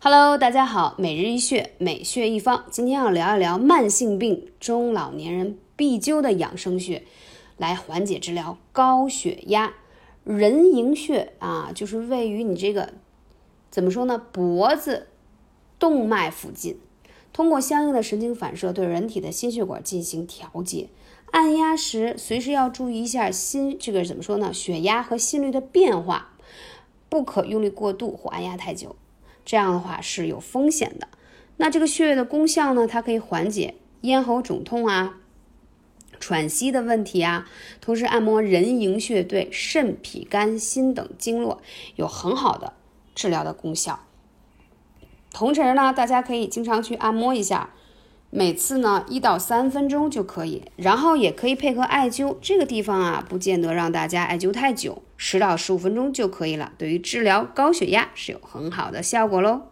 Hello，大家好，每日一穴，每穴一方。今天要聊一聊慢性病中老年人必灸的养生穴，来缓解治疗高血压。人迎穴啊，就是位于你这个怎么说呢？脖子动脉附近，通过相应的神经反射对人体的心血管进行调节。按压时，随时要注意一下心这个怎么说呢？血压和心率的变化，不可用力过度或按压太久。这样的话是有风险的。那这个穴位的功效呢？它可以缓解咽喉肿痛啊、喘息的问题啊。同时，按摩人迎穴对肾、脾、肝、心等经络有很好的治疗的功效。同时呢，大家可以经常去按摩一下，每次呢一到三分钟就可以。然后也可以配合艾灸，这个地方啊，不见得让大家艾灸太久。十到十五分钟就可以了，对于治疗高血压是有很好的效果喽。